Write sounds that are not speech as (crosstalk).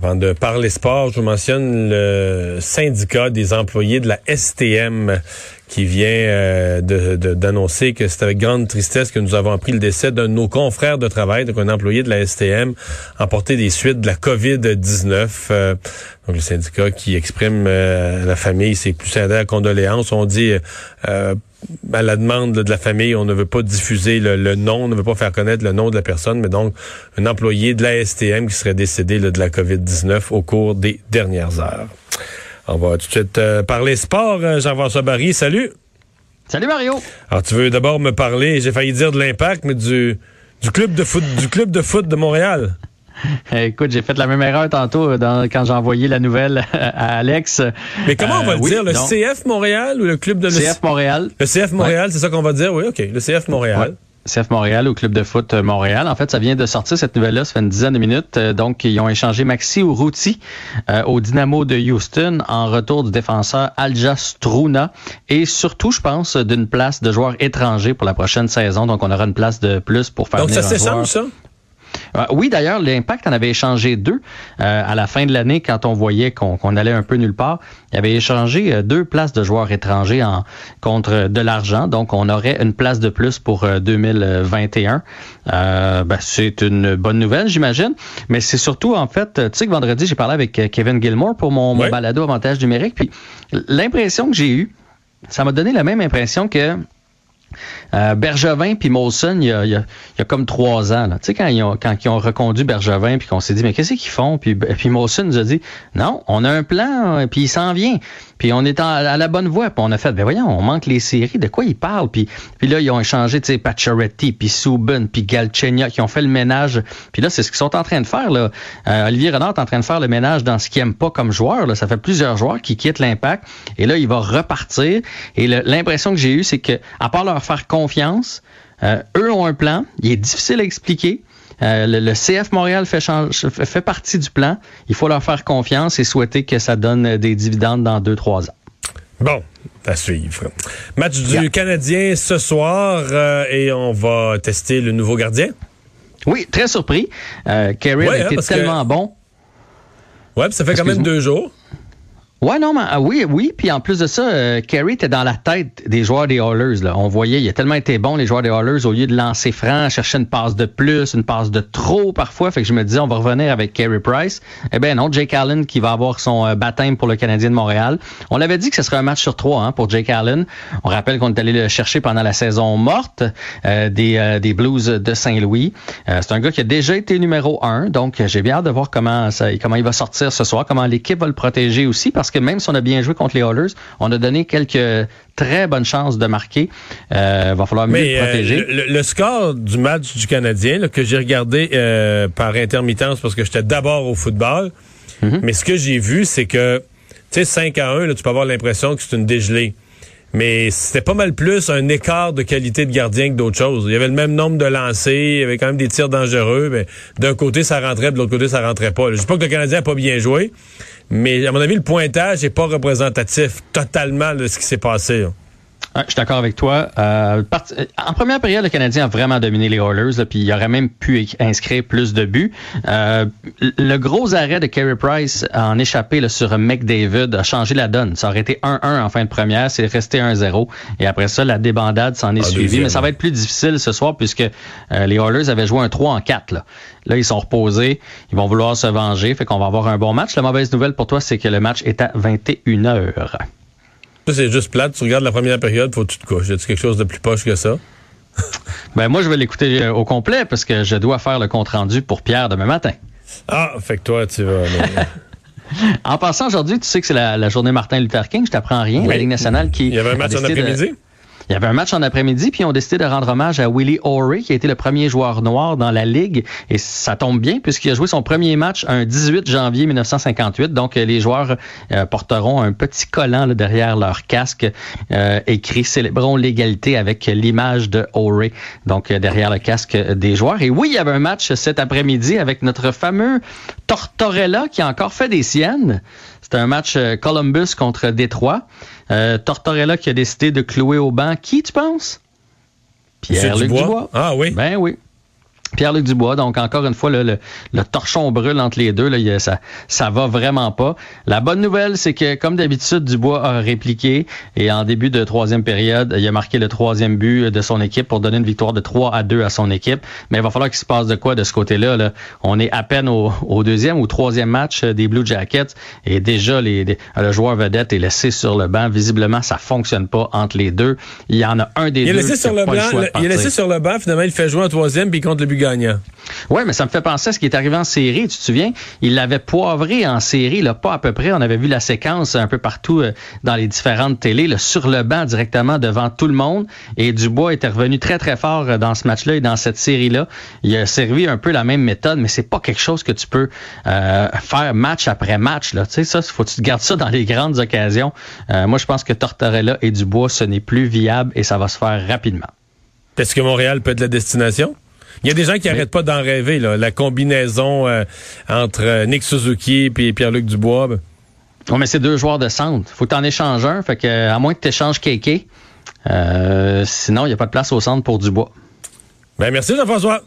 Avant de parler sport, je vous mentionne le syndicat des employés de la STM qui vient euh, d'annoncer que c'est avec grande tristesse que nous avons appris le décès d'un de nos confrères de travail, donc un employé de la STM, emporté des suites de la COVID-19. Euh, donc le syndicat qui exprime euh, la famille ses plus sincères condoléances. On dit à la demande de la famille, on ne veut pas diffuser le, nom, on ne veut pas faire connaître le nom de la personne, mais donc un employé de la STM qui serait décédé de la COVID-19 au cours des dernières heures. On va tout de suite euh, parler sport. Euh, Jean-François Barry, salut. Salut Mario. Alors tu veux d'abord me parler, j'ai failli dire de l'impact, mais du, du club de foot du club de foot de Montréal. (laughs) Écoute, j'ai fait la même erreur tantôt euh, quand j'ai envoyé la nouvelle (laughs) à Alex. Mais comment on va le dire? Le CF Montréal ou le club de... Le CF Montréal. Le CF Montréal, c'est ça qu'on va dire? Oui, OK. Le CF Montréal. CF Montréal au club de foot Montréal. En fait, ça vient de sortir cette nouvelle-là, ça fait une dizaine de minutes. Euh, donc, ils ont échangé Maxi Urruti euh, au Dynamo de Houston en retour du défenseur Alja Struna et surtout, je pense, d'une place de joueur étranger pour la prochaine saison. Donc, on aura une place de plus pour faire Donc, ça s'échange, ça? Euh, oui, d'ailleurs, l'Impact en avait échangé deux euh, à la fin de l'année quand on voyait qu'on allait un peu nulle part. Il avait échangé euh, deux places de joueurs étrangers en, contre de l'argent. Donc, on aurait une place de plus pour 2021. Ben, c'est une bonne nouvelle, j'imagine. Mais c'est surtout, en fait, tu sais que vendredi, j'ai parlé avec Kevin Gilmore pour mon, mon balado avantage numérique. Puis l'impression que j'ai eue, ça m'a donné la même impression que euh, Bergevin puis Molson, il y, a, comme trois ans, tu sais, quand ils ont, quand ils ont reconduit Bergevin puis qu'on s'est dit, mais qu'est-ce qu'ils font? Puis, puis Molson nous a dit, non, on a un plan, puis il s'en vient. Puis on est à la bonne voie. Puis on a fait, ben voyons, on manque les séries. De quoi ils parlent? Puis, là, ils ont échangé, tu sais, Pacioretty, puis Subban, puis Galchenia, qui ont fait le ménage. Puis là, c'est ce qu'ils sont en train de faire. Là. Euh, Olivier Renard est en train de faire le ménage dans ce qu'il aime pas comme joueur. Là. Ça fait plusieurs joueurs qui quittent l'impact. Et là, il va repartir. Et l'impression que j'ai eue, c'est que, à part leur faire confiance, euh, eux ont un plan. Il est difficile à expliquer. Euh, le, CF Montréal fait, fait partie du plan. Il faut leur faire confiance et souhaiter que ça donne des dividendes dans deux, trois ans. Bon, à suivre. Match du Canadien ce soir euh, et on va tester le nouveau gardien. Oui, très surpris. Euh, Carey a hein, été tellement bon. Ouais, ça fait quand même deux jours. Ouais, non, mais ah oui, oui. Puis en plus de ça, euh, Kerry était dans la tête des joueurs des Hallers. Là. On voyait, il a tellement été bon, les joueurs des Hallers, au lieu de lancer franc, chercher une passe de plus, une passe de trop parfois. Fait que je me disais, on va revenir avec Kerry Price. Eh bien non, Jake Allen qui va avoir son euh, baptême pour le Canadien de Montréal. On l'avait dit que ce serait un match sur trois hein, pour Jake Allen. On rappelle qu'on est allé le chercher pendant la saison morte euh, des, des Blues de Saint-Louis. C'est un gars qui a déjà été numéro un, donc j'ai bien hâte de voir comment, ça, comment il va sortir ce soir, comment l'équipe va le protéger aussi, parce que même si on a bien joué contre les Oilers, on a donné quelques très bonnes chances de marquer. Euh, va falloir mieux le protéger. Euh, le, score du match du Canadien, que j'ai regardé euh, par intermittence parce que j'étais d'abord au football, mhm. mais ce que j'ai vu, c'est que, tu sais, 5 à 1, tu peux avoir l'impression que c'est une dégelée. Mais c'était pas mal plus un écart de qualité de gardien que d'autres choses. Il y avait le même nombre de lancers, il y avait quand même des tirs dangereux, mais d'un côté ça rentrait, de l'autre côté ça rentrait pas. Je dis pas que le Canadien a pas bien joué, mais à mon avis, le pointage n'est pas représentatif totalement de ce qui s'est passé. Je suis d'accord avec toi. Euh, en première période, le Canadien a vraiment dominé les Oilers, puis il aurait même pu inscrire plus de buts. Euh, le gros arrêt de Carey Price en échappé là, sur McDavid a changé la donne. Ça aurait été 1-1 en fin de première, c'est resté 1-0. Et après ça, la débandade s'en est suivie. Mais ça va être plus difficile ce soir puisque euh, les Oilers avaient joué un 3 en 4. Là. Là, ils sont reposés. Ils vont vouloir se venger. Fait qu'on va avoir un bon match. La mauvaise nouvelle pour toi, c'est que le match est à 21 heures. Ça, c'est juste plate. Tu regardes la première période, faut que tu te couches. Y a quelque chose de plus poche que ça? (laughs) ben, moi, je vais l'écouter euh, au complet parce que je dois faire le compte-rendu pour Pierre demain matin. Ah, fait que toi, tu vas. (laughs) en passant aujourd'hui, tu sais que c'est la, journée Martin Luther King. Je t'apprends rien. La Ligue nationale qui. Il y avait un match en après-midi? Il y avait un match en après-midi, puis ils ont décidé de rendre hommage à Willie O'Reilly, qui a été le premier joueur noir dans la Ligue. Et ça tombe bien, puisqu'il a joué son premier match un 18 janvier 1958. Donc, les joueurs porteront un petit collant derrière leur casque écrit « Célébrons l'égalité » avec l'image de O'Reilly, donc derrière le casque des joueurs. Et oui, il y avait un match cet après-midi avec notre fameux Tortorella qui a encore fait des siennes. C'était un match euh, Columbus contre Détroit. Euh, Tortorella qui a décidé de clouer au banc. Qui, tu penses? Pierre-Luc Dubois. Ah oui? Ben oui. Pierre-Luc Dubois, donc encore une fois, le, torchon brûle entre les deux. Là, ça, ça va vraiment pas. La bonne nouvelle, c'est que, comme d'habitude, Dubois a répliqué et en début de troisième période, il a marqué le troisième but de son équipe pour donner une victoire de 3 à 2 à son équipe. Mais il va falloir qu'il se passe de quoi de ce côté-là. Là? On est à peine au, deuxième ou troisième match des Blue Jackets et déjà les, le joueur vedette est laissé sur le banc. Visiblement, ça fonctionne pas entre les deux. Il y en a un des il deux. Laissé sur le, banc, il est laissé sur le banc. Finalement, il fait jouer un troisième puis contre le but gagnant. Oui, mais ça me fait penser à ce qui est arrivé en série. Tu te souviens? Il l'avait poivré en série, là, pas à peu près. On avait vu la séquence un peu partout euh, dans les différentes télés, sur le banc directement devant tout le monde. Et Dubois était revenu très, très fort euh, dans ce match-là et dans cette série-là. Il a servi un peu la même méthode, mais c'est pas quelque chose que tu peux euh, faire match après match. Là. Tu sais, ça, faut que tu te gardes ça dans les grandes occasions. moi, je pense que Tortorella et Dubois, ce n'est plus viable et ça va se faire rapidement. Est-ce que Montréal peut être la destination? Il y a des gens qui n'arrêtent pas d'en rêver, là, la combinaison euh, entre euh, Nick Suzuki et Pierre-Luc Dubois. Ben. Oui, mais c'est deux joueurs de centre. faut que tu en échanges un. Fait que, à moins que tu échanges Kéké, euh, sinon, il n'y a pas de place au centre pour Dubois. Ben, merci, Jean-François.